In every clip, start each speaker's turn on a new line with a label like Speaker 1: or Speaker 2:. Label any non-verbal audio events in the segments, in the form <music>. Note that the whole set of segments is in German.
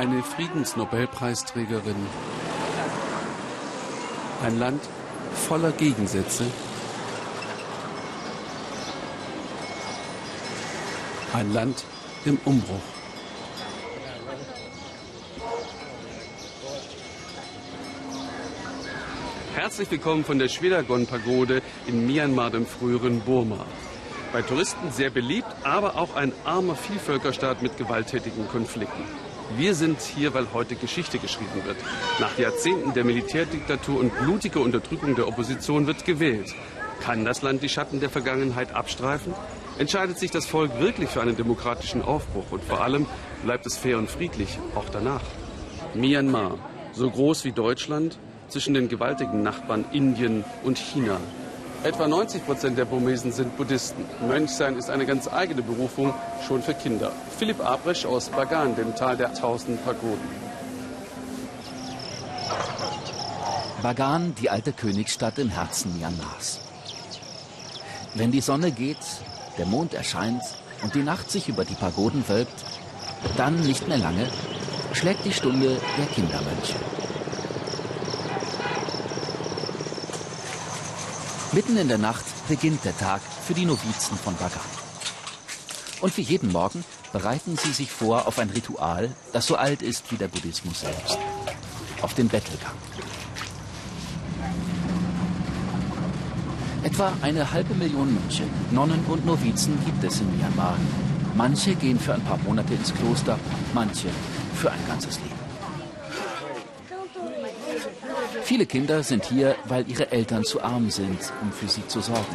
Speaker 1: Eine Friedensnobelpreisträgerin. Ein Land voller Gegensätze. Ein Land im Umbruch. Herzlich willkommen von der Schwedagon-Pagode in Myanmar, dem früheren Burma. Bei Touristen sehr beliebt, aber auch ein armer Vielvölkerstaat mit gewalttätigen Konflikten. Wir sind hier, weil heute Geschichte geschrieben wird. Nach Jahrzehnten der Militärdiktatur und blutiger Unterdrückung der Opposition wird gewählt. Kann das Land die Schatten der Vergangenheit abstreifen? Entscheidet sich das Volk wirklich für einen demokratischen Aufbruch? Und vor allem bleibt es fair und friedlich, auch danach? Myanmar, so groß wie Deutschland, zwischen den gewaltigen Nachbarn Indien und China. Etwa 90 Prozent der Burmesen sind Buddhisten. Mönchsein ist eine ganz eigene Berufung, schon für Kinder. Philipp Abresch aus Bagan, dem Tal der tausend Pagoden.
Speaker 2: Bagan, die alte Königsstadt im Herzen Myanmars. Wenn die Sonne geht, der Mond erscheint und die Nacht sich über die Pagoden wölbt, dann nicht mehr lange schlägt die Stunde der Kindermönche. Mitten in der Nacht beginnt der Tag für die Novizen von Bagan. Und wie jeden Morgen bereiten sie sich vor auf ein Ritual, das so alt ist wie der Buddhismus selbst. Auf den Bettelgang. Etwa eine halbe Million Mönche, Nonnen und Novizen gibt es in Myanmar. Manche gehen für ein paar Monate ins Kloster, manche für ein ganzes Leben. Viele Kinder sind hier, weil ihre Eltern zu arm sind, um für sie zu sorgen.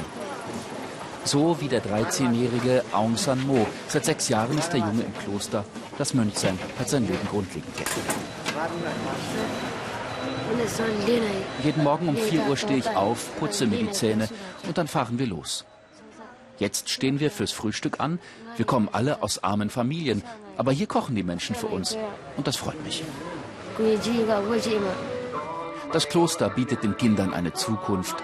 Speaker 2: So wie der 13-jährige Aung San Mo. Seit sechs Jahren ist der Junge im Kloster. Das Mönchsein hat sein Leben grundlegend geändert. Jeden Morgen um 4 Uhr stehe ich auf, putze mir die Zähne und dann fahren wir los. Jetzt stehen wir fürs Frühstück an. Wir kommen alle aus armen Familien, aber hier kochen die Menschen für uns und das freut mich. Das Kloster bietet den Kindern eine Zukunft,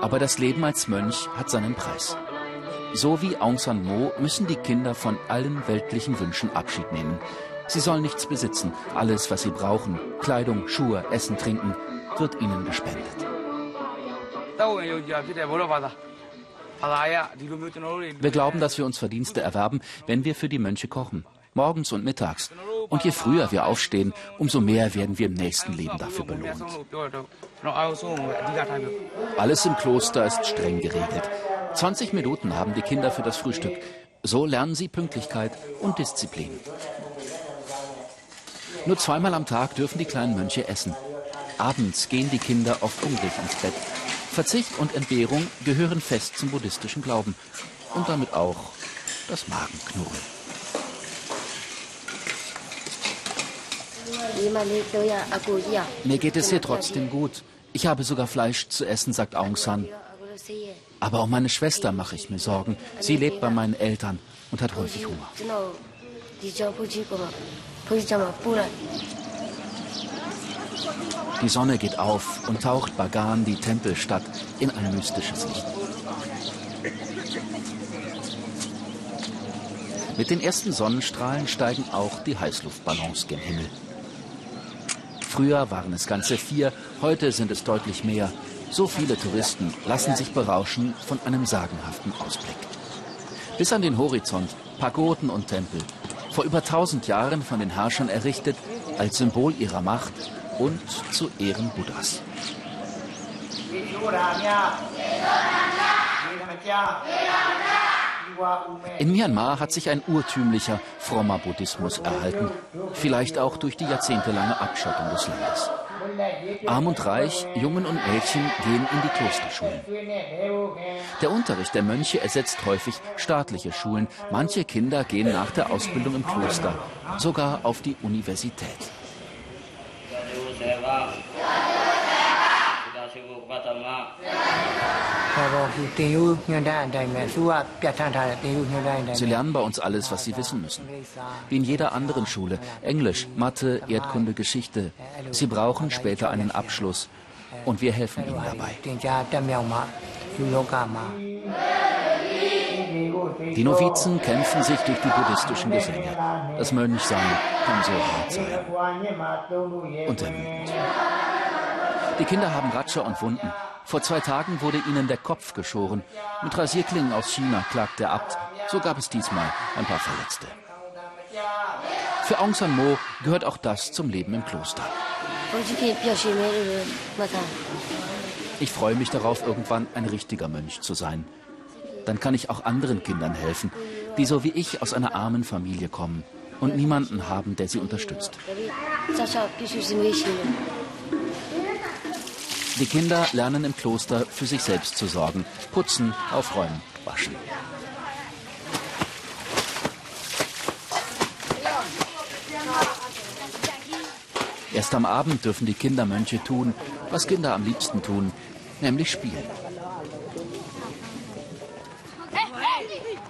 Speaker 2: aber das Leben als Mönch hat seinen Preis. So wie Aung San Mo müssen die Kinder von allen weltlichen Wünschen Abschied nehmen. Sie sollen nichts besitzen. Alles, was sie brauchen, Kleidung, Schuhe, Essen, Trinken, wird ihnen gespendet. Wir glauben, dass wir uns Verdienste erwerben, wenn wir für die Mönche kochen. Morgens und mittags. Und je früher wir aufstehen, umso mehr werden wir im nächsten Leben dafür belohnt. Alles im Kloster ist streng geregelt. 20 Minuten haben die Kinder für das Frühstück. So lernen sie Pünktlichkeit und Disziplin. Nur zweimal am Tag dürfen die kleinen Mönche essen. Abends gehen die Kinder oft hungrig ins Bett. Verzicht und Entbehrung gehören fest zum buddhistischen Glauben. Und damit auch das Magenknurren. Mir geht es hier trotzdem gut. Ich habe sogar Fleisch zu essen, sagt Aung San. Aber um meine Schwester mache ich mir Sorgen. Sie lebt bei meinen Eltern und hat häufig Hunger. Die Sonne geht auf und taucht Bagan, die Tempelstadt, in ein mystisches Licht. Mit den ersten Sonnenstrahlen steigen auch die Heißluftballons gen Himmel. Früher waren es ganze vier, heute sind es deutlich mehr. So viele Touristen lassen sich berauschen von einem sagenhaften Ausblick. Bis an den Horizont, Pagoden und Tempel. Vor über tausend Jahren von den Herrschern errichtet, als Symbol ihrer Macht und zu Ehren Buddhas. In Myanmar hat sich ein urtümlicher, frommer Buddhismus erhalten, vielleicht auch durch die jahrzehntelange Abschottung des Landes. Arm und Reich, Jungen und Mädchen gehen in die Klosterschulen. Der Unterricht der Mönche ersetzt häufig staatliche Schulen. Manche Kinder gehen nach der Ausbildung im Kloster, sogar auf die Universität. Sie lernen bei uns alles, was sie wissen müssen. Wie in jeder anderen Schule. Englisch, Mathe, Erdkunde, Geschichte. Sie brauchen später einen Abschluss. Und wir helfen ihnen dabei. Die Novizen kämpfen sich durch die buddhistischen Gesänge. Das Mönchsein kann so hart sein. Und ermüdend. Die Kinder haben Ratscher und Wunden. Vor zwei Tagen wurde ihnen der Kopf geschoren. Mit Rasierklingen aus China klagt der Abt. So gab es diesmal ein paar Verletzte. Für Aung San Mo gehört auch das zum Leben im Kloster. Ich freue mich darauf, irgendwann ein richtiger Mönch zu sein. Dann kann ich auch anderen Kindern helfen, die so wie ich aus einer armen Familie kommen und niemanden haben, der sie unterstützt. Die Kinder lernen im Kloster für sich selbst zu sorgen, putzen, aufräumen, waschen. Erst am Abend dürfen die Kindermönche tun, was Kinder am liebsten tun, nämlich spielen.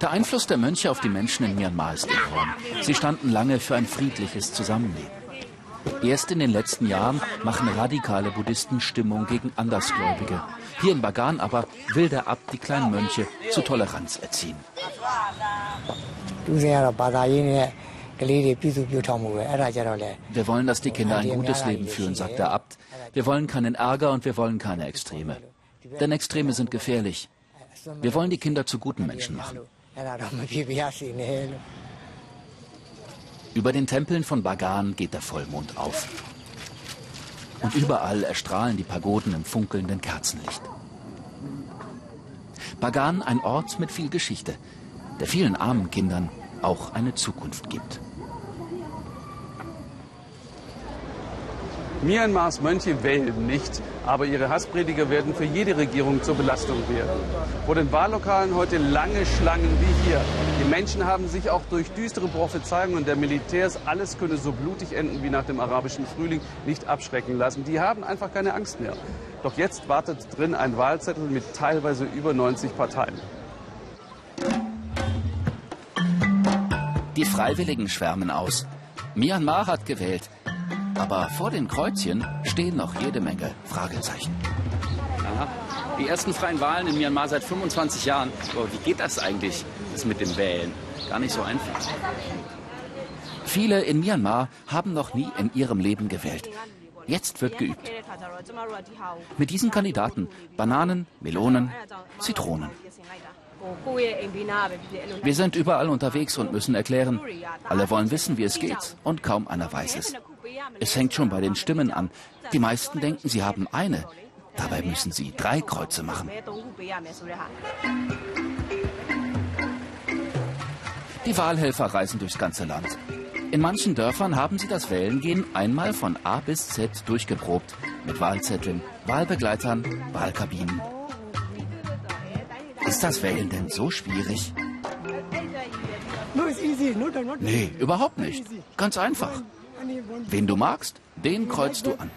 Speaker 2: Der Einfluss der Mönche auf die Menschen in Myanmar ist enorm. Sie standen lange für ein friedliches Zusammenleben. Erst in den letzten Jahren machen radikale Buddhisten Stimmung gegen Andersgläubige. Hier in Bagan aber will der Abt die kleinen Mönche zu Toleranz erziehen. Wir wollen, dass die Kinder ein gutes Leben führen, sagt der Abt. Wir wollen keinen Ärger und wir wollen keine Extreme. Denn Extreme sind gefährlich. Wir wollen die Kinder zu guten Menschen machen. Über den Tempeln von Bagan geht der Vollmond auf. Und überall erstrahlen die Pagoden im funkelnden Kerzenlicht. Bagan ein Ort mit viel Geschichte, der vielen armen Kindern auch eine Zukunft gibt.
Speaker 1: Myanmars Mönche wählen nicht, aber ihre Hassprediger werden für jede Regierung zur Belastung werden. Vor den Wahllokalen heute lange Schlangen wie hier. Die Menschen haben sich auch durch düstere Prophezeiungen der Militärs, alles könne so blutig enden wie nach dem arabischen Frühling, nicht abschrecken lassen. Die haben einfach keine Angst mehr. Doch jetzt wartet drin ein Wahlzettel mit teilweise über 90 Parteien.
Speaker 2: Die Freiwilligen schwärmen aus. Myanmar hat gewählt. Aber vor den Kreuzchen stehen noch jede Menge Fragezeichen.
Speaker 3: Aha. Die ersten freien Wahlen in Myanmar seit 25 Jahren. Oh, wie geht das eigentlich, das mit dem Wählen? Gar nicht so einfach.
Speaker 2: Viele in Myanmar haben noch nie in ihrem Leben gewählt. Jetzt wird geübt. Mit diesen Kandidaten Bananen, Melonen, Zitronen. Wir sind überall unterwegs und müssen erklären, alle wollen wissen, wie es geht und kaum einer weiß es. Es hängt schon bei den Stimmen an. Die meisten denken, sie haben eine. Dabei müssen sie drei Kreuze machen. Die Wahlhelfer reisen durchs ganze Land. In manchen Dörfern haben sie das Wählengehen einmal von A bis Z durchgeprobt. Mit Wahlzetteln, Wahlbegleitern, Wahlkabinen. Ist das Wählen denn so schwierig? Nee, überhaupt nicht. Ganz einfach. Wen du magst, den kreuzt du an.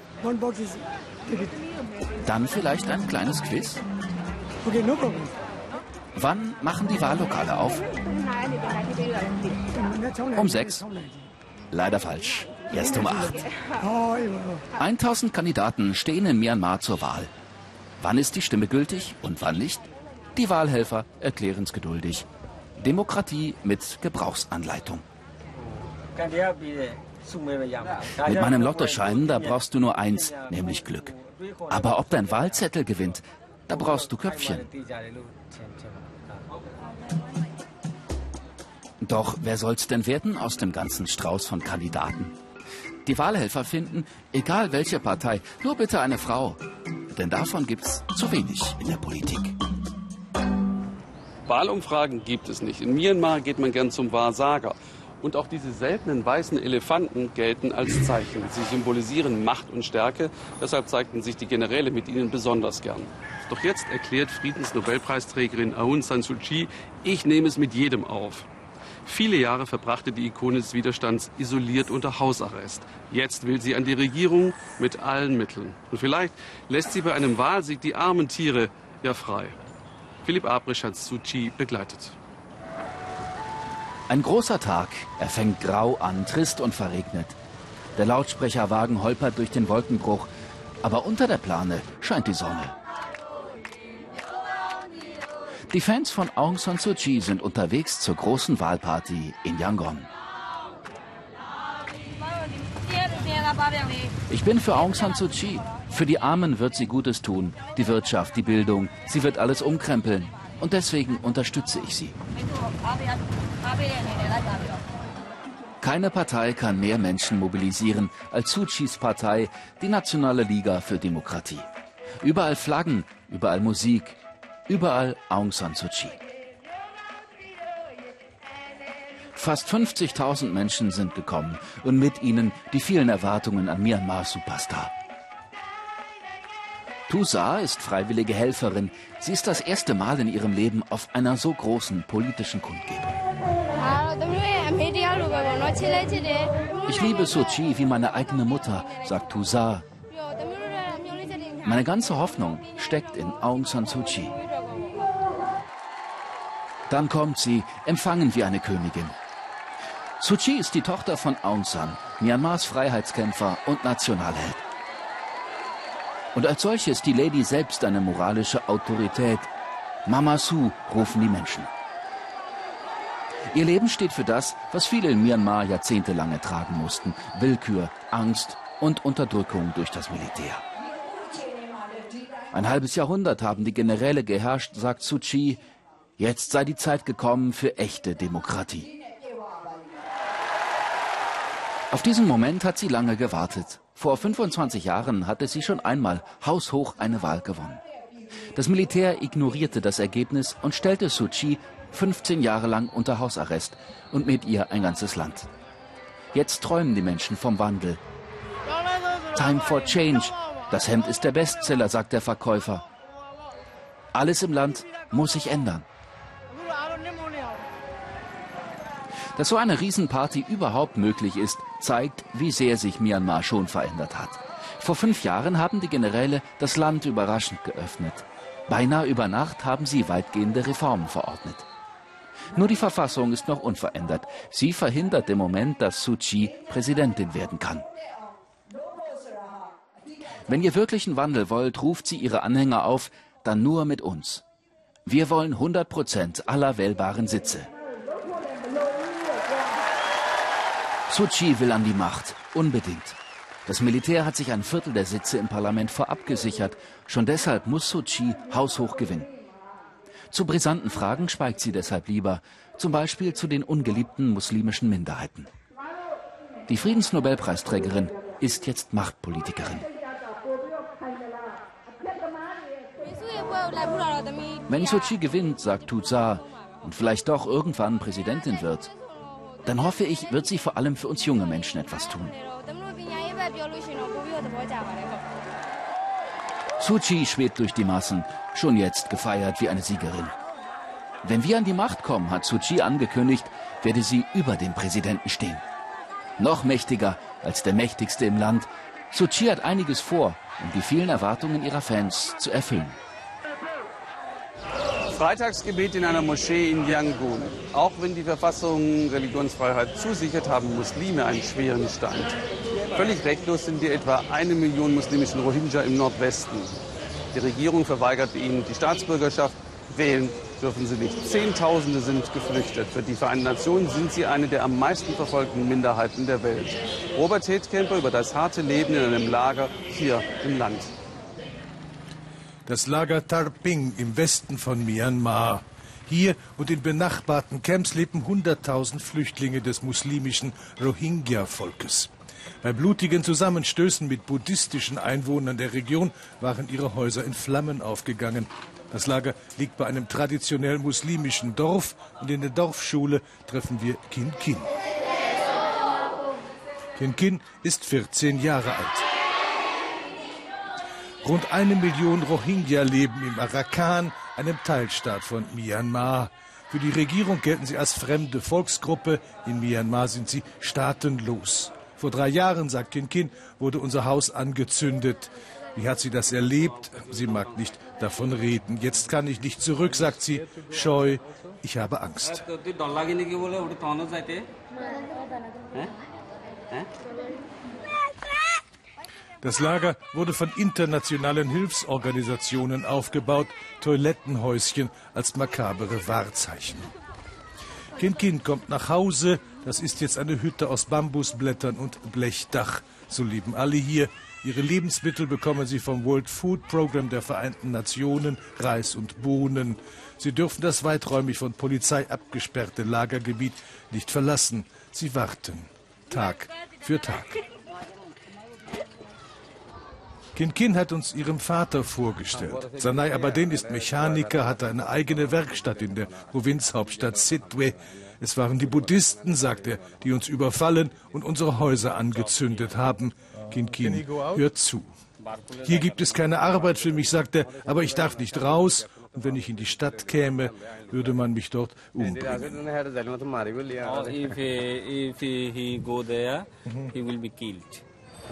Speaker 2: Dann vielleicht ein kleines Quiz? Wann machen die Wahllokale auf? Um sechs? Leider falsch. Erst um acht. 1000 Kandidaten stehen in Myanmar zur Wahl. Wann ist die Stimme gültig und wann nicht? Die Wahlhelfer erklären es geduldig. Demokratie mit Gebrauchsanleitung. Mit meinem Lottoschein, da brauchst du nur eins, nämlich Glück. Aber ob dein Wahlzettel gewinnt, da brauchst du Köpfchen. Doch wer soll's denn werden aus dem ganzen Strauß von Kandidaten? Die Wahlhelfer finden, egal welche Partei, nur bitte eine Frau. Denn davon gibt's zu wenig in der Politik.
Speaker 1: Wahlumfragen gibt es nicht. In Myanmar geht man gern zum Wahrsager. Und auch diese seltenen weißen Elefanten gelten als Zeichen. Sie symbolisieren Macht und Stärke. Deshalb zeigten sich die Generäle mit ihnen besonders gern. Doch jetzt erklärt Friedensnobelpreisträgerin Aung San Suu Kyi, ich nehme es mit jedem auf. Viele Jahre verbrachte die Ikone des Widerstands isoliert unter Hausarrest. Jetzt will sie an die Regierung mit allen Mitteln. Und vielleicht lässt sie bei einem Wahlsieg die armen Tiere ja frei. Philipp Abrisch hat Suu Kyi begleitet.
Speaker 2: Ein großer Tag. Er fängt grau an, trist und verregnet. Der Lautsprecherwagen holpert durch den Wolkenbruch. Aber unter der Plane scheint die Sonne. Die Fans von Aung San Suu Kyi sind unterwegs zur großen Wahlparty in Yangon. Ich bin für Aung San Suu Kyi. Für die Armen wird sie Gutes tun. Die Wirtschaft, die Bildung. Sie wird alles umkrempeln. Und deswegen unterstütze ich sie. Keine Partei kann mehr Menschen mobilisieren als Suu Kyis Partei, die Nationale Liga für Demokratie. Überall Flaggen, überall Musik, überall Aung San Suu Kyi. Fast 50.000 Menschen sind gekommen und mit ihnen die vielen Erwartungen an Myanmar Superstar. Tusa ist freiwillige Helferin. Sie ist das erste Mal in ihrem Leben auf einer so großen politischen Kundgebung. Ich liebe Kyi wie meine eigene Mutter, sagt Tusa. Meine ganze Hoffnung steckt in Aung San Suu Kyi. Dann kommt sie, empfangen wie eine Königin. Suu Kyi ist die Tochter von Aung San, Myanmars Freiheitskämpfer und Nationalheld. Und als solche ist die Lady selbst eine moralische Autorität. Mama Su rufen die Menschen. Ihr Leben steht für das, was viele in Myanmar jahrzehntelang ertragen mussten. Willkür, Angst und Unterdrückung durch das Militär. Ein halbes Jahrhundert haben die Generäle geherrscht, sagt Suu Kyi. Jetzt sei die Zeit gekommen für echte Demokratie. Auf diesen Moment hat sie lange gewartet. Vor 25 Jahren hatte sie schon einmal haushoch eine Wahl gewonnen. Das Militär ignorierte das Ergebnis und stellte Suu Kyi 15 Jahre lang unter Hausarrest und mit ihr ein ganzes Land. Jetzt träumen die Menschen vom Wandel. Time for Change. Das Hemd ist der Bestseller, sagt der Verkäufer. Alles im Land muss sich ändern. Dass so eine Riesenparty überhaupt möglich ist, zeigt, wie sehr sich Myanmar schon verändert hat. Vor fünf Jahren haben die Generäle das Land überraschend geöffnet. Beinahe über Nacht haben sie weitgehende Reformen verordnet. Nur die Verfassung ist noch unverändert. Sie verhindert im Moment, dass Suu Kyi Präsidentin werden kann. Wenn ihr wirklichen Wandel wollt, ruft sie ihre Anhänger auf, dann nur mit uns. Wir wollen 100 Prozent aller wählbaren Sitze. Suu will an die Macht, unbedingt. Das Militär hat sich ein Viertel der Sitze im Parlament vorab gesichert. Schon deshalb muss Suu haushoch gewinnen. Zu brisanten Fragen schweigt sie deshalb lieber, zum Beispiel zu den ungeliebten muslimischen Minderheiten. Die Friedensnobelpreisträgerin ist jetzt Machtpolitikerin. Wenn Suu gewinnt, sagt Tutsa, und vielleicht doch irgendwann Präsidentin wird, dann hoffe ich, wird sie vor allem für uns junge Menschen etwas tun. Suu schwebt durch die Massen, schon jetzt gefeiert wie eine Siegerin. Wenn wir an die Macht kommen, hat Suu angekündigt, werde sie über dem Präsidenten stehen. Noch mächtiger als der mächtigste im Land. Suu hat einiges vor, um die vielen Erwartungen ihrer Fans zu erfüllen.
Speaker 1: Freitagsgebet in einer Moschee in Yangon. Auch wenn die Verfassung Religionsfreiheit zusichert, haben Muslime einen schweren Stand. Völlig rechtlos sind die etwa eine Million muslimischen Rohingya im Nordwesten. Die Regierung verweigert ihnen die Staatsbürgerschaft. Wählen dürfen sie nicht. Zehntausende sind geflüchtet. Für die Vereinten Nationen sind sie eine der am meisten verfolgten Minderheiten der Welt. Robert Hedkemper über das harte Leben in einem Lager hier im Land.
Speaker 4: Das Lager Tarping im Westen von Myanmar. Hier und in benachbarten Camps leben 100.000 Flüchtlinge des muslimischen Rohingya-Volkes. Bei blutigen Zusammenstößen mit buddhistischen Einwohnern der Region waren ihre Häuser in Flammen aufgegangen. Das Lager liegt bei einem traditionell muslimischen Dorf und in der Dorfschule treffen wir Kin Kin. Kin Kin ist 14 Jahre alt. Rund eine Million Rohingya leben im Arakan, einem Teilstaat von Myanmar. Für die Regierung gelten sie als fremde Volksgruppe. In Myanmar sind sie staatenlos. Vor drei Jahren, sagt Kin Kin, wurde unser Haus angezündet. Wie hat sie das erlebt? Sie mag nicht davon reden. Jetzt kann ich nicht zurück, sagt sie, scheu. Ich habe Angst. Das Lager wurde von internationalen Hilfsorganisationen aufgebaut, Toilettenhäuschen als makabere Wahrzeichen. Kind Kind kommt nach Hause, das ist jetzt eine Hütte aus Bambusblättern und Blechdach. So leben alle hier. Ihre Lebensmittel bekommen sie vom World Food Program der Vereinten Nationen, Reis und Bohnen. Sie dürfen das weiträumig von Polizei abgesperrte Lagergebiet nicht verlassen. Sie warten, Tag für Tag. Kin Kin hat uns ihren Vater vorgestellt. Sanai Abaden ist Mechaniker, hatte eine eigene Werkstatt in der Provinzhauptstadt Sidwe. Es waren die Buddhisten, sagt er, die uns überfallen und unsere Häuser angezündet haben. Kin Kin hört zu. Hier gibt es keine Arbeit für mich, sagt er, aber ich darf nicht raus. Und wenn ich in die Stadt käme, würde man mich dort umbringen.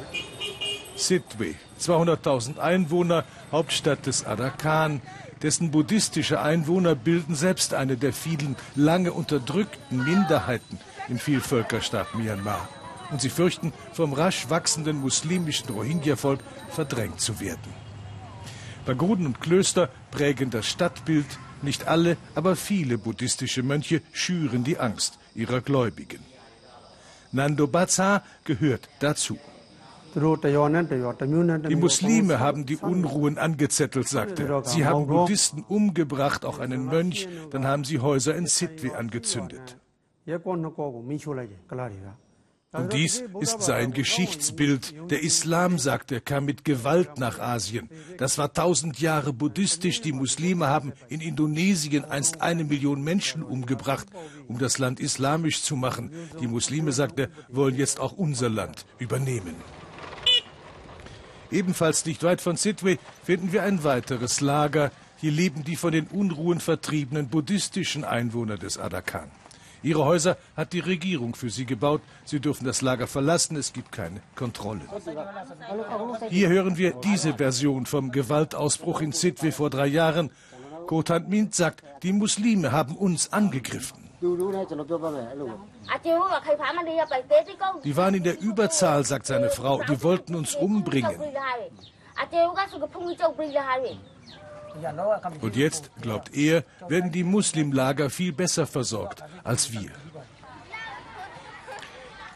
Speaker 5: if,
Speaker 4: Sidwe, 200.000 Einwohner, Hauptstadt des Arakan. Dessen buddhistische Einwohner bilden selbst eine der vielen lange unterdrückten Minderheiten im Vielvölkerstaat Myanmar. Und sie fürchten, vom rasch wachsenden muslimischen Rohingya-Volk verdrängt zu werden. Pagoden und Klöster prägen das Stadtbild. Nicht alle, aber viele buddhistische Mönche schüren die Angst ihrer Gläubigen. Nando Baza gehört dazu. Die Muslime haben die Unruhen angezettelt, sagte er. Sie haben Buddhisten umgebracht, auch einen Mönch. Dann haben sie Häuser in Sitwe angezündet. Und dies ist sein Geschichtsbild. Der Islam, sagt er, kam mit Gewalt nach Asien. Das war tausend Jahre buddhistisch. Die Muslime haben in Indonesien einst eine Million Menschen umgebracht, um das Land islamisch zu machen. Die Muslime, sagt er, wollen jetzt auch unser Land übernehmen. Ebenfalls nicht weit von Sidwe finden wir ein weiteres Lager. Hier leben die von den Unruhen vertriebenen buddhistischen Einwohner des Adakan. Ihre Häuser hat die Regierung für sie gebaut. Sie dürfen das Lager verlassen, es gibt keine Kontrolle. Hier hören wir diese Version vom Gewaltausbruch in Sidwe vor drei Jahren. Kotan Mint sagt, die Muslime haben uns angegriffen. Die waren in der Überzahl, sagt seine Frau. Die wollten uns umbringen. Und jetzt, glaubt er, werden die Muslimlager viel besser versorgt als wir.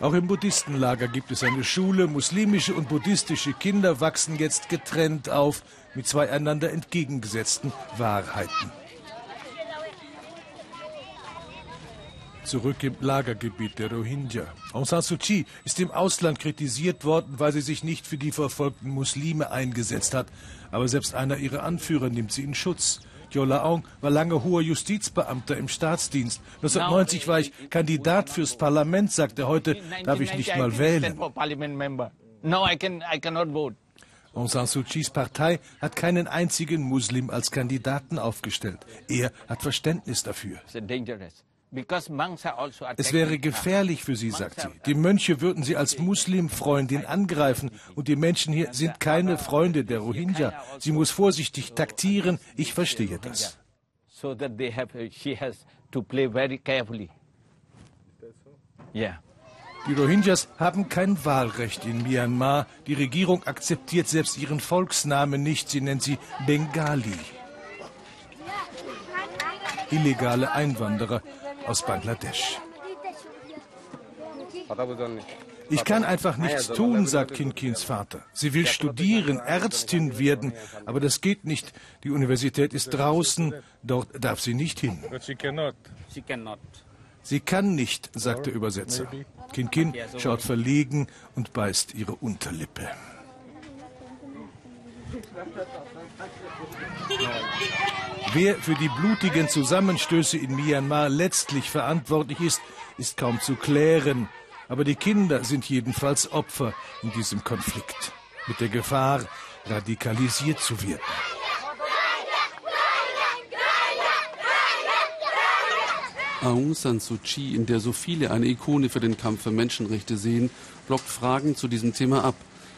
Speaker 4: Auch im Buddhistenlager gibt es eine Schule. Muslimische und buddhistische Kinder wachsen jetzt getrennt auf mit zwei einander entgegengesetzten Wahrheiten. Zurück im Lagergebiet der Rohingya. Aung San Suu Kyi ist im Ausland kritisiert worden, weil sie sich nicht für die verfolgten Muslime eingesetzt hat. Aber selbst einer ihrer Anführer nimmt sie in Schutz. Jola Aung war lange hoher Justizbeamter im Staatsdienst. 1990 war ich Kandidat fürs Parlament, sagte heute, darf ich nicht mal wählen. Aung San Suu Kyis Partei hat keinen einzigen Muslim als Kandidaten aufgestellt. Er hat Verständnis dafür. Es wäre gefährlich für sie, sagt sie. Die Mönche würden sie als Muslimfreundin angreifen und die Menschen hier sind keine Freunde der Rohingya. Sie muss vorsichtig taktieren. Ich verstehe das. Die Rohingyas haben kein Wahlrecht in Myanmar. Die Regierung akzeptiert selbst ihren Volksnamen nicht. Sie nennt sie Bengali. Illegale Einwanderer aus Bangladesch. Ich kann einfach nichts tun, sagt Kinkins Vater. Sie will studieren, Ärztin werden, aber das geht nicht. Die Universität ist draußen, dort darf sie nicht hin. Sie kann nicht, sagt der Übersetzer. Kinkin schaut verlegen und beißt ihre Unterlippe. Wer für die blutigen Zusammenstöße in Myanmar letztlich verantwortlich ist, ist kaum zu klären. Aber die Kinder sind jedenfalls Opfer in diesem Konflikt. Mit der Gefahr, radikalisiert zu werden.
Speaker 1: Aung San Suu Kyi, in der so viele eine Ikone für den Kampf für Menschenrechte sehen, blockt Fragen zu diesem Thema ab.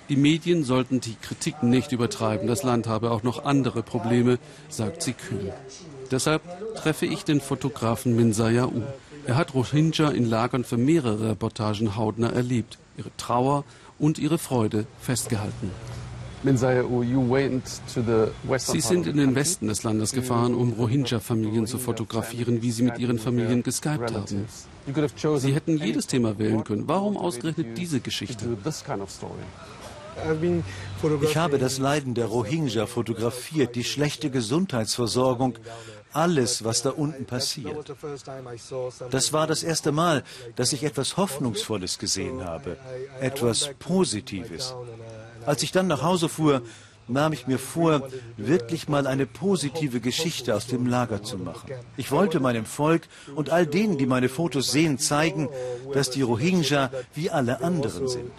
Speaker 1: Die Medien sollten die Kritik nicht übertreiben. Das Land habe auch noch andere Probleme, sagt sie kühl. Deshalb treffe ich den Fotografen Min Sayau. Er hat Rohingya in Lagern für mehrere Reportagen hautnah erlebt, ihre Trauer und ihre Freude festgehalten. Sie sind in den Westen des Landes gefahren, um Rohingya-Familien zu fotografieren, wie sie mit ihren Familien geskypt haben. Sie hätten jedes Thema wählen können. Warum ausgerechnet diese Geschichte?
Speaker 6: Ich habe das Leiden der Rohingya fotografiert, die schlechte Gesundheitsversorgung, alles, was da unten passiert. Das war das erste Mal, dass ich etwas Hoffnungsvolles gesehen habe, etwas Positives. Als ich dann nach Hause fuhr, nahm ich mir vor, wirklich mal eine positive Geschichte aus dem Lager zu machen. Ich wollte meinem Volk und all denen, die meine Fotos sehen, zeigen, dass die Rohingya wie alle anderen sind.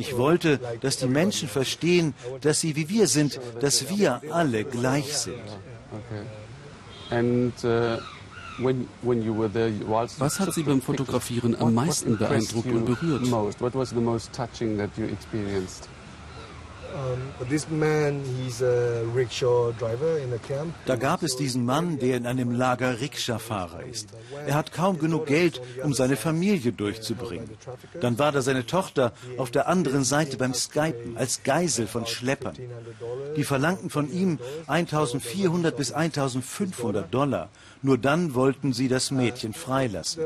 Speaker 6: Ich wollte, dass die Menschen verstehen, dass sie wie wir sind, dass wir alle gleich sind.
Speaker 1: Was hat Sie beim Fotografieren am meisten beeindruckt und berührt?
Speaker 6: Da gab es diesen Mann, der in einem Lager Rikscha-Fahrer ist. Er hat kaum genug Geld, um seine Familie durchzubringen. Dann war da seine Tochter auf der anderen Seite beim Skypen als Geisel von Schleppern. Die verlangten von ihm 1400 bis 1500 Dollar. Nur dann wollten sie das Mädchen freilassen.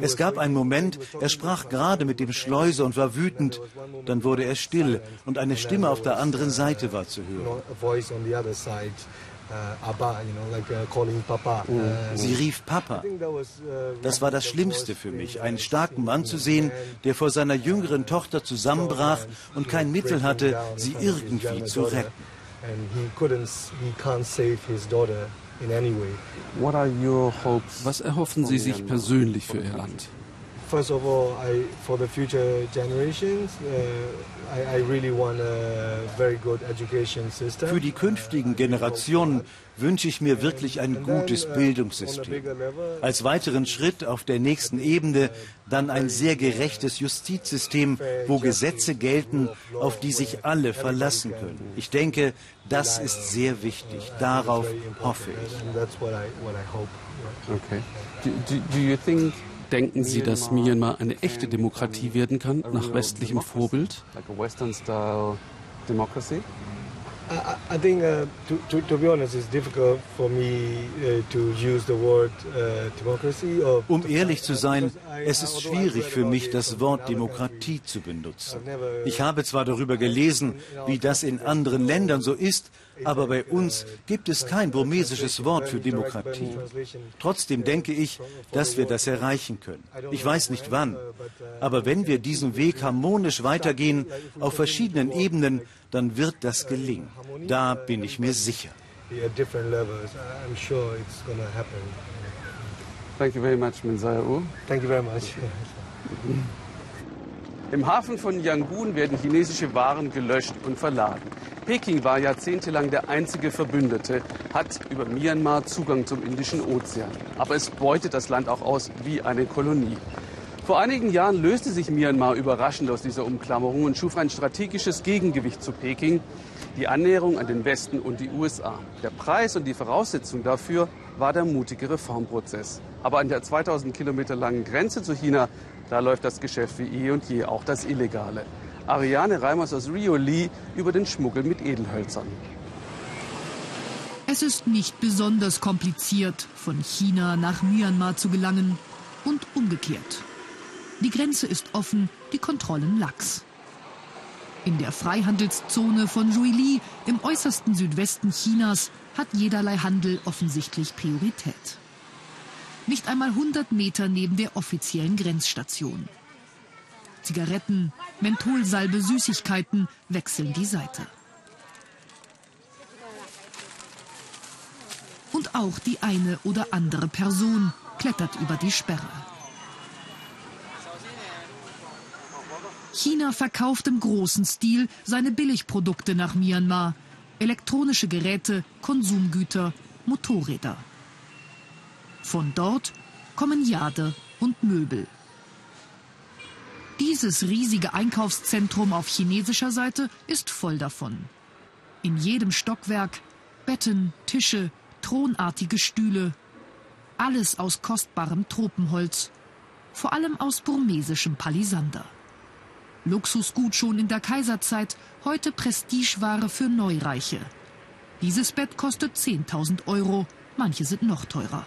Speaker 6: Es gab einen Moment, er sprach gerade mit dem Schleuser und war wütend. Dann wurde er still und eine Stimme auf der anderen Seite war zu hören. Sie rief Papa. Das war das Schlimmste für mich, einen starken Mann zu sehen, der vor seiner jüngeren Tochter zusammenbrach und kein Mittel hatte, sie irgendwie zu retten.
Speaker 1: Was erhoffen Sie sich persönlich für Ihr Land?
Speaker 6: First of all, I, for the future generations, uh, I, I really want a very good education system. Für die künftigen Generationen wünsche ich mir wirklich ein gutes uh, Bildungssystem. Als weiteren Schritt auf der nächsten Ebene dann ein sehr gerechtes Justizsystem, wo Gesetze gelten, auf die sich alle verlassen können. Ich denke, das ist sehr wichtig. Darauf hoffe ich.
Speaker 1: Okay. Do, do, do you think Denken Sie, dass Myanmar eine echte Demokratie werden kann, nach westlichem Vorbild?
Speaker 6: I think, uh, to, to, to, be honest, it's difficult for me uh, to use the word uh, democracy. um ehrlich zu sein, es ist schwierig für mich, das Wort Demokratie zu benutzen. Ich habe zwar darüber gelesen, wie das in anderen Ländern so ist, aber bei uns gibt es kein burmesisches Wort für Demokratie. Trotzdem denke ich, dass wir das erreichen können. Ich weiß nicht wann, aber wenn wir diesen Weg harmonisch weitergehen, auf verschiedenen Ebenen, dann wird das gelingen. Da bin ich mir sicher.
Speaker 1: Thank you very much, Minzaya
Speaker 6: Thank you very much. <laughs>
Speaker 1: Im Hafen von Yangon werden chinesische Waren gelöscht und verladen. Peking war jahrzehntelang der einzige Verbündete, hat über Myanmar Zugang zum Indischen Ozean. Aber es beutet das Land auch aus wie eine Kolonie. Vor einigen Jahren löste sich Myanmar überraschend aus dieser Umklammerung und schuf ein strategisches Gegengewicht zu Peking, die Annäherung an den Westen und die USA. Der Preis und die Voraussetzung dafür war der mutige Reformprozess. Aber an der 2000 Kilometer langen Grenze zu China da läuft das Geschäft wie eh und je, auch das Illegale. Ariane Reimers aus Rio Lee über den Schmuggel mit Edelhölzern.
Speaker 7: Es ist nicht besonders kompliziert, von China nach Myanmar zu gelangen und umgekehrt. Die Grenze ist offen, die Kontrollen lax. In der Freihandelszone von Juili im äußersten Südwesten Chinas hat jederlei Handel offensichtlich Priorität nicht einmal 100 Meter neben der offiziellen Grenzstation. Zigaretten, Mentholsalbe, Süßigkeiten wechseln die Seite. Und auch die eine oder andere Person klettert über die Sperre. China verkauft im großen Stil seine Billigprodukte nach Myanmar. Elektronische Geräte, Konsumgüter, Motorräder. Von dort kommen Jade und Möbel. Dieses riesige Einkaufszentrum auf chinesischer Seite ist voll davon. In jedem Stockwerk Betten, Tische, thronartige Stühle. alles aus kostbarem Tropenholz, vor allem aus burmesischem Palisander. Luxusgut schon in der Kaiserzeit, heute Prestigeware für Neureiche. Dieses Bett kostet 10.000 Euro, manche sind noch teurer.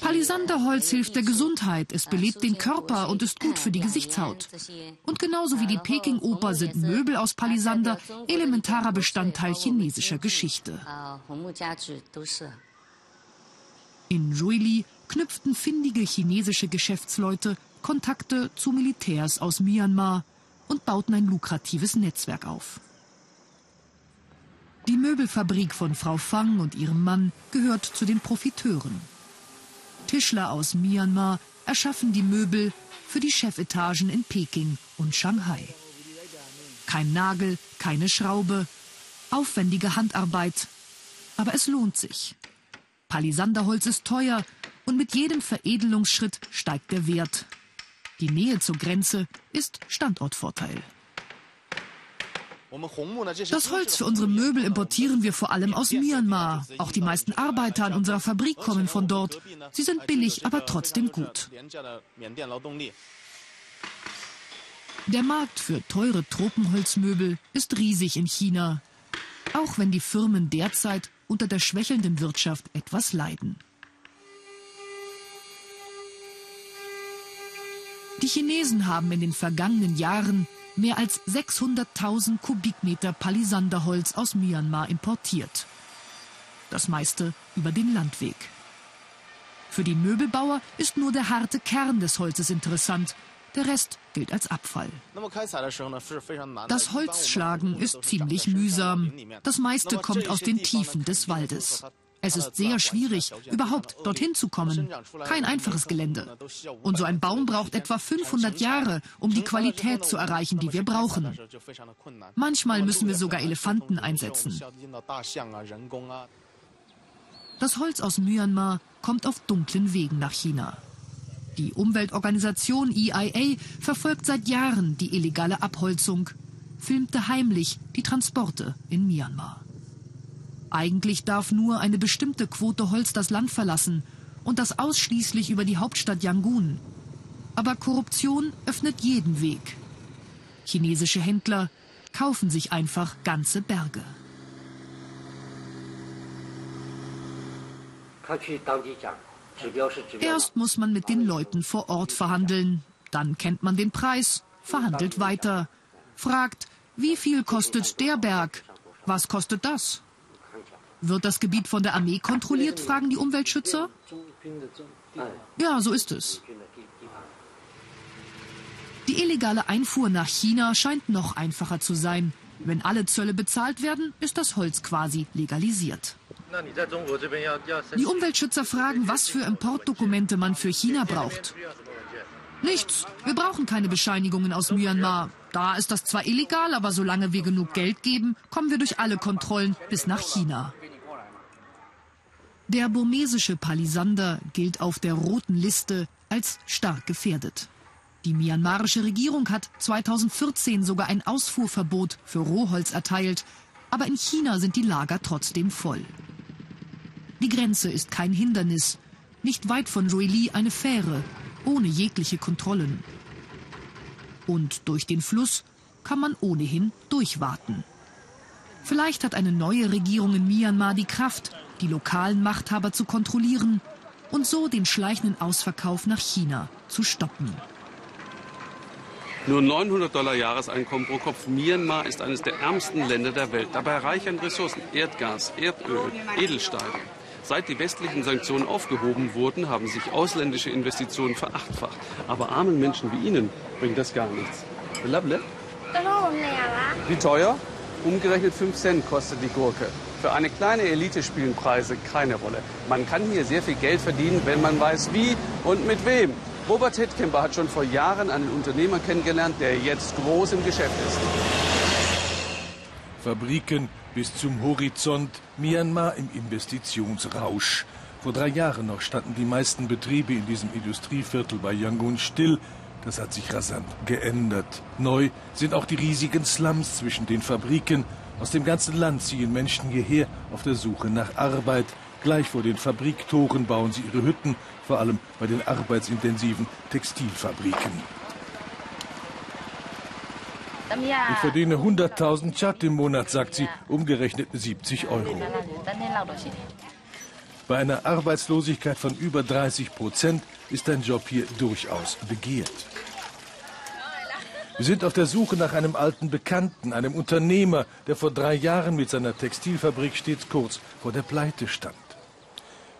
Speaker 7: Palisanderholz hilft der Gesundheit, es belebt den Körper und ist gut für die Gesichtshaut. Und genauso wie die Peking-Oper sind Möbel aus Palisander elementarer Bestandteil chinesischer Geschichte. In Juili knüpften findige chinesische Geschäftsleute Kontakte zu Militärs aus Myanmar und bauten ein lukratives Netzwerk auf. Die Möbelfabrik von Frau Fang und ihrem Mann gehört zu den Profiteuren. Tischler aus Myanmar erschaffen die Möbel für die Chefetagen in Peking und Shanghai. Kein Nagel, keine Schraube, aufwendige Handarbeit, aber es lohnt sich. Palisanderholz ist teuer und mit jedem Veredelungsschritt steigt der Wert. Die Nähe zur Grenze ist Standortvorteil. Das Holz für unsere Möbel importieren wir vor allem aus Myanmar. Auch die meisten Arbeiter an unserer Fabrik kommen von dort. Sie sind billig, aber trotzdem gut. Der Markt für teure Tropenholzmöbel ist riesig in China. Auch wenn die Firmen derzeit unter der schwächelnden Wirtschaft etwas leiden. Die Chinesen haben in den vergangenen Jahren mehr als 600.000 Kubikmeter Palisanderholz aus Myanmar importiert. Das meiste über den Landweg. Für die Möbelbauer ist nur der harte Kern des Holzes interessant. Der Rest gilt als Abfall. Das Holzschlagen ist ziemlich mühsam. Das meiste kommt aus den Tiefen des Waldes. Es ist sehr schwierig, überhaupt dorthin zu kommen. Kein einfaches Gelände. Und so ein Baum braucht etwa 500 Jahre, um die Qualität zu erreichen, die wir brauchen. Manchmal müssen wir sogar Elefanten einsetzen. Das Holz aus Myanmar kommt auf dunklen Wegen nach China. Die Umweltorganisation EIA verfolgt seit Jahren die illegale Abholzung, filmte heimlich die Transporte in Myanmar. Eigentlich darf nur eine bestimmte Quote Holz das Land verlassen und das ausschließlich über die Hauptstadt Yangon. Aber Korruption öffnet jeden Weg. Chinesische Händler kaufen sich einfach ganze Berge. Erst muss man mit den Leuten vor Ort verhandeln, dann kennt man den Preis, verhandelt weiter, fragt, wie viel kostet der Berg, was kostet das? Wird das Gebiet von der Armee kontrolliert, fragen die Umweltschützer? Ja, so ist es. Die illegale Einfuhr nach China scheint noch einfacher zu sein. Wenn alle Zölle bezahlt werden, ist das Holz quasi legalisiert. Die Umweltschützer fragen, was für Importdokumente man für China braucht. Nichts. Wir brauchen keine Bescheinigungen aus Myanmar. Da ist das zwar illegal, aber solange wir genug Geld geben, kommen wir durch alle Kontrollen bis nach China. Der burmesische Palisander gilt auf der roten Liste als stark gefährdet. Die myanmarische Regierung hat 2014 sogar ein Ausfuhrverbot für Rohholz erteilt, aber in China sind die Lager trotzdem voll. Die Grenze ist kein Hindernis. Nicht weit von Ruili eine Fähre, ohne jegliche Kontrollen. Und durch den Fluss kann man ohnehin durchwarten. Vielleicht hat eine neue Regierung in Myanmar die Kraft, die lokalen Machthaber zu kontrollieren und so den schleichenden Ausverkauf nach China zu stoppen.
Speaker 1: Nur 900 Dollar Jahreseinkommen pro Kopf. Myanmar ist eines der ärmsten Länder der Welt. Dabei reich an Ressourcen, Erdgas, Erdöl, Edelstahl. Seit die westlichen Sanktionen aufgehoben wurden, haben sich ausländische Investitionen verachtfacht. Aber armen Menschen wie Ihnen bringt das gar nichts. Wie teuer? Umgerechnet 5 Cent kostet die Gurke. Für eine kleine Elite spielen Preise keine Rolle. Man kann hier sehr viel Geld verdienen, wenn man weiß, wie und mit wem. Robert Hettkemper hat schon vor Jahren einen Unternehmer kennengelernt, der jetzt groß im Geschäft ist.
Speaker 4: Fabriken bis zum Horizont, Myanmar im Investitionsrausch. Vor drei Jahren noch standen die meisten Betriebe in diesem Industrieviertel bei Yangon still. Das hat sich rasant geändert. Neu sind auch die riesigen Slums zwischen den Fabriken. Aus dem ganzen Land ziehen Menschen hierher auf der Suche nach Arbeit. Gleich vor den Fabriktoren bauen sie ihre Hütten, vor allem bei den arbeitsintensiven Textilfabriken. Ich verdiene 100.000 Chat im Monat, sagt sie, umgerechnet 70 Euro. Bei einer Arbeitslosigkeit von über 30 Prozent ist ein Job hier durchaus begehrt. Wir sind auf der Suche nach einem alten Bekannten, einem Unternehmer, der vor drei Jahren mit seiner Textilfabrik stets kurz vor der Pleite stand.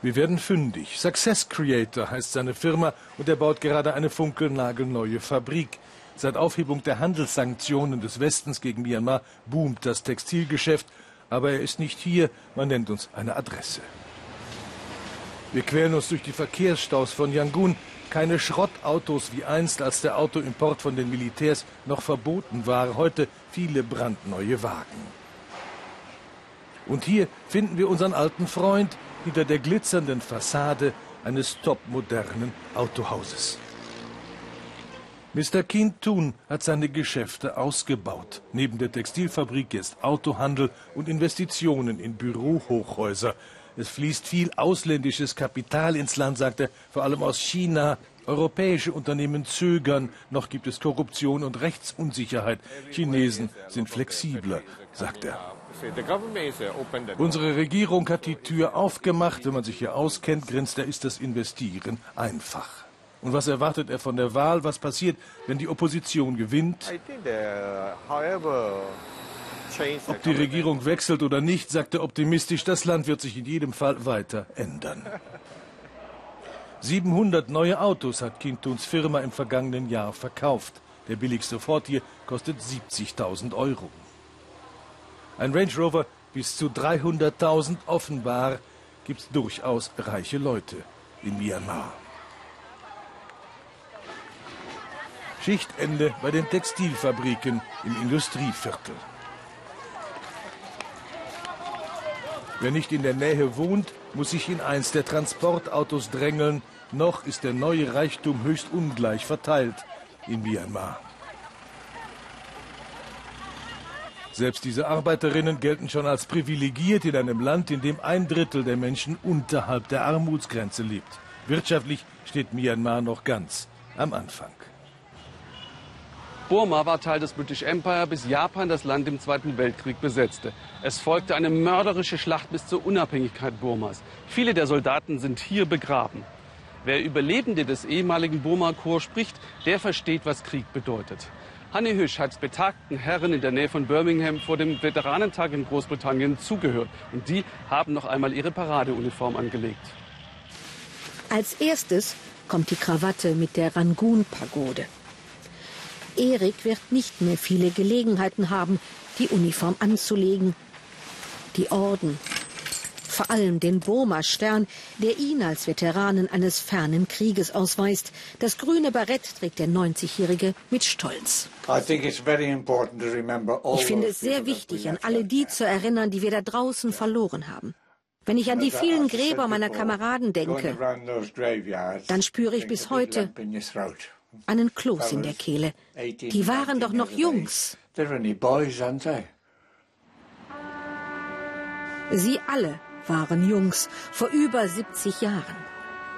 Speaker 4: Wir werden fündig. Success Creator heißt seine Firma und er baut gerade eine funkelnagelneue Fabrik. Seit Aufhebung der Handelssanktionen des Westens gegen Myanmar boomt das Textilgeschäft, aber er ist nicht hier, man nennt uns eine Adresse. Wir quälen uns durch die Verkehrsstaus von Yangon, keine Schrottautos wie einst, als der Autoimport von den Militärs noch verboten war, heute viele brandneue Wagen. Und hier finden wir unseren alten Freund hinter der glitzernden Fassade eines topmodernen Autohauses. Mr. Kintun hat seine Geschäfte ausgebaut. Neben der Textilfabrik ist Autohandel und Investitionen in Bürohochhäuser. Es fließt viel ausländisches Kapital ins Land, sagt er, vor allem aus China. Europäische Unternehmen zögern, noch gibt es Korruption und Rechtsunsicherheit. Chinesen sind flexibler, sagt er. Unsere Regierung hat die Tür aufgemacht. Wenn man sich hier auskennt, grinst er, ist das Investieren einfach. Und was erwartet er von der Wahl? Was passiert, wenn die Opposition gewinnt? Ob die Regierung wechselt oder nicht, sagt er optimistisch, das Land wird sich in jedem Fall weiter ändern. 700 neue Autos hat Kintuns Firma im vergangenen Jahr verkauft. Der billigste Ford hier kostet 70.000 Euro. Ein Range Rover bis zu 300.000 offenbar gibt es durchaus reiche Leute in Myanmar. Schichtende bei den Textilfabriken im Industrieviertel. Wer nicht in der Nähe wohnt, muss sich in eins der Transportautos drängeln. Noch ist der neue Reichtum höchst ungleich verteilt in Myanmar. Selbst diese Arbeiterinnen gelten schon als privilegiert in einem Land, in dem ein Drittel der Menschen unterhalb der Armutsgrenze lebt. Wirtschaftlich steht Myanmar noch ganz am Anfang.
Speaker 1: Burma war Teil des British Empire, bis Japan das Land im Zweiten Weltkrieg besetzte. Es folgte eine mörderische Schlacht bis zur Unabhängigkeit Burmas. Viele der Soldaten sind hier begraben. Wer Überlebende des ehemaligen Burma-Korps spricht, der versteht, was Krieg bedeutet. Hanne Hüsch hat betagten Herren in der Nähe von Birmingham vor dem Veteranentag in Großbritannien zugehört. Und die haben noch einmal ihre Paradeuniform angelegt.
Speaker 8: Als erstes kommt die Krawatte mit der Rangoon-Pagode. Erik wird nicht mehr viele Gelegenheiten haben, die Uniform anzulegen. Die Orden, vor allem den Burma-Stern, der ihn als Veteranen eines fernen Krieges ausweist. Das grüne Barett trägt der 90-Jährige mit Stolz. Ich finde es sehr wichtig, an alle die zu erinnern, die wir da draußen verloren haben. Wenn ich an die vielen Gräber meiner Kameraden denke, dann spüre ich bis heute einen Kloß in der Kehle. Die waren doch noch Jungs. Sie alle waren Jungs vor über 70 Jahren.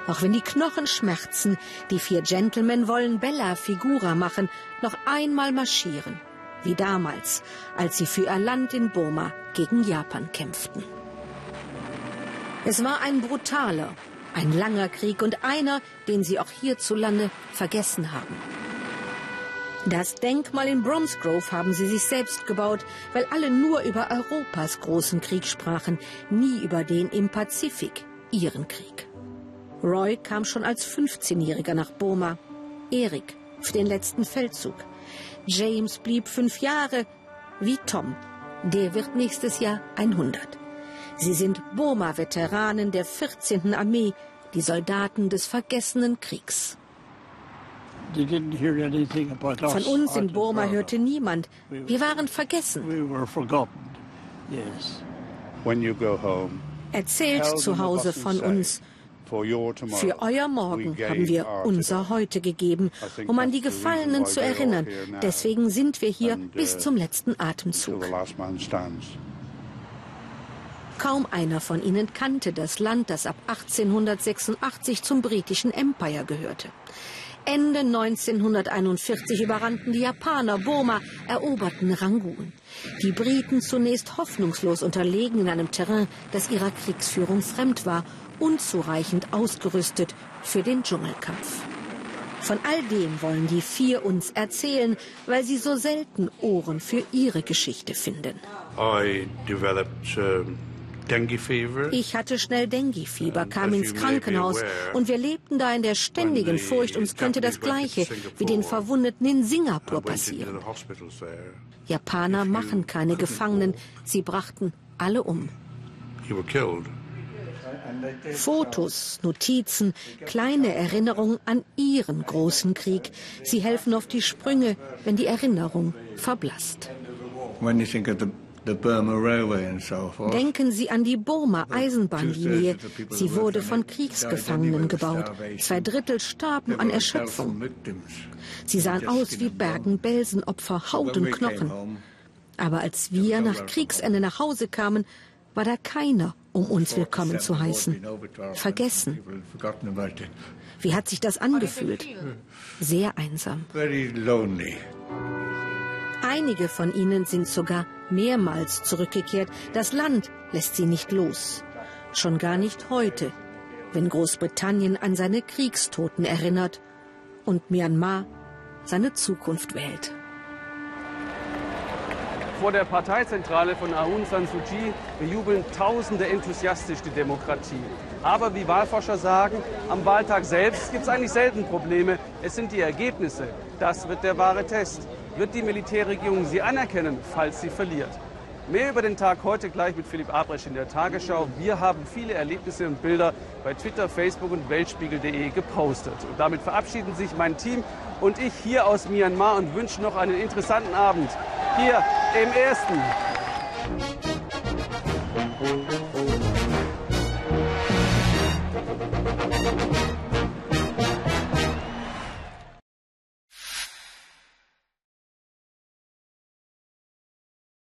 Speaker 8: Auch wenn die Knochen schmerzen, die vier Gentlemen wollen Bella Figura machen, noch einmal marschieren. Wie damals, als sie für ihr Land in Burma gegen Japan kämpften. Es war ein brutaler ein langer Krieg und einer, den sie auch hierzulande vergessen haben. Das Denkmal in Bromsgrove haben sie sich selbst gebaut, weil alle nur über Europas großen Krieg sprachen, nie über den im Pazifik, ihren Krieg. Roy kam schon als 15-Jähriger nach Burma, Erik für den letzten Feldzug. James blieb fünf Jahre, wie Tom. Der wird nächstes Jahr 100. Sie sind Burma-Veteranen der 14. Armee, die Soldaten des vergessenen Kriegs. Von uns in Burma hörte niemand. Wir waren vergessen. Erzählt zu Hause von uns. Für euer Morgen haben wir unser Heute gegeben, um an die Gefallenen zu erinnern. Deswegen sind wir hier bis zum letzten Atemzug. Kaum einer von ihnen kannte das Land, das ab 1886 zum britischen Empire gehörte. Ende 1941 überrannten die Japaner Burma, eroberten Rangoon. Die Briten zunächst hoffnungslos unterlegen in einem Terrain, das ihrer Kriegsführung fremd war, unzureichend ausgerüstet für den Dschungelkampf. Von all dem wollen die vier uns erzählen, weil sie so selten Ohren für ihre Geschichte finden.
Speaker 9: I developed, uh
Speaker 8: ich hatte schnell Dengue-Fieber, kam ins Krankenhaus und wir lebten da in der ständigen Furcht, uns könnte das Gleiche wie den Verwundeten in Singapur passieren. Japaner machen keine Gefangenen, sie brachten alle um. Fotos, Notizen, kleine Erinnerungen an ihren großen Krieg. Sie helfen auf die Sprünge, wenn die Erinnerung verblasst. When you think of the Denken Sie an die Burma-Eisenbahnlinie. Sie wurde von Kriegsgefangenen gebaut. Zwei Drittel starben an Erschöpfung. Sie sahen aus wie Bergen-Belsen-Opfer, Haut und Knochen. Aber als wir nach Kriegsende nach Hause kamen, war da keiner, um uns willkommen zu heißen. Vergessen. Wie hat sich das angefühlt? Sehr einsam. Einige von ihnen sind sogar mehrmals zurückgekehrt. Das Land lässt sie nicht los. Schon gar nicht heute, wenn Großbritannien an seine Kriegstoten erinnert und Myanmar seine Zukunft wählt.
Speaker 1: Vor der Parteizentrale von Aung San Suu Kyi bejubeln Tausende enthusiastisch die Demokratie. Aber wie Wahlforscher sagen, am Wahltag selbst gibt es eigentlich selten Probleme. Es sind die Ergebnisse. Das wird der wahre Test wird die Militärregierung sie anerkennen, falls sie verliert. Mehr über den Tag heute gleich mit Philipp Abresch in der Tagesschau. Wir haben viele Erlebnisse und Bilder bei Twitter, Facebook und Weltspiegel.de gepostet. Und damit verabschieden sich mein Team und ich hier aus Myanmar und wünschen noch einen interessanten Abend hier im ersten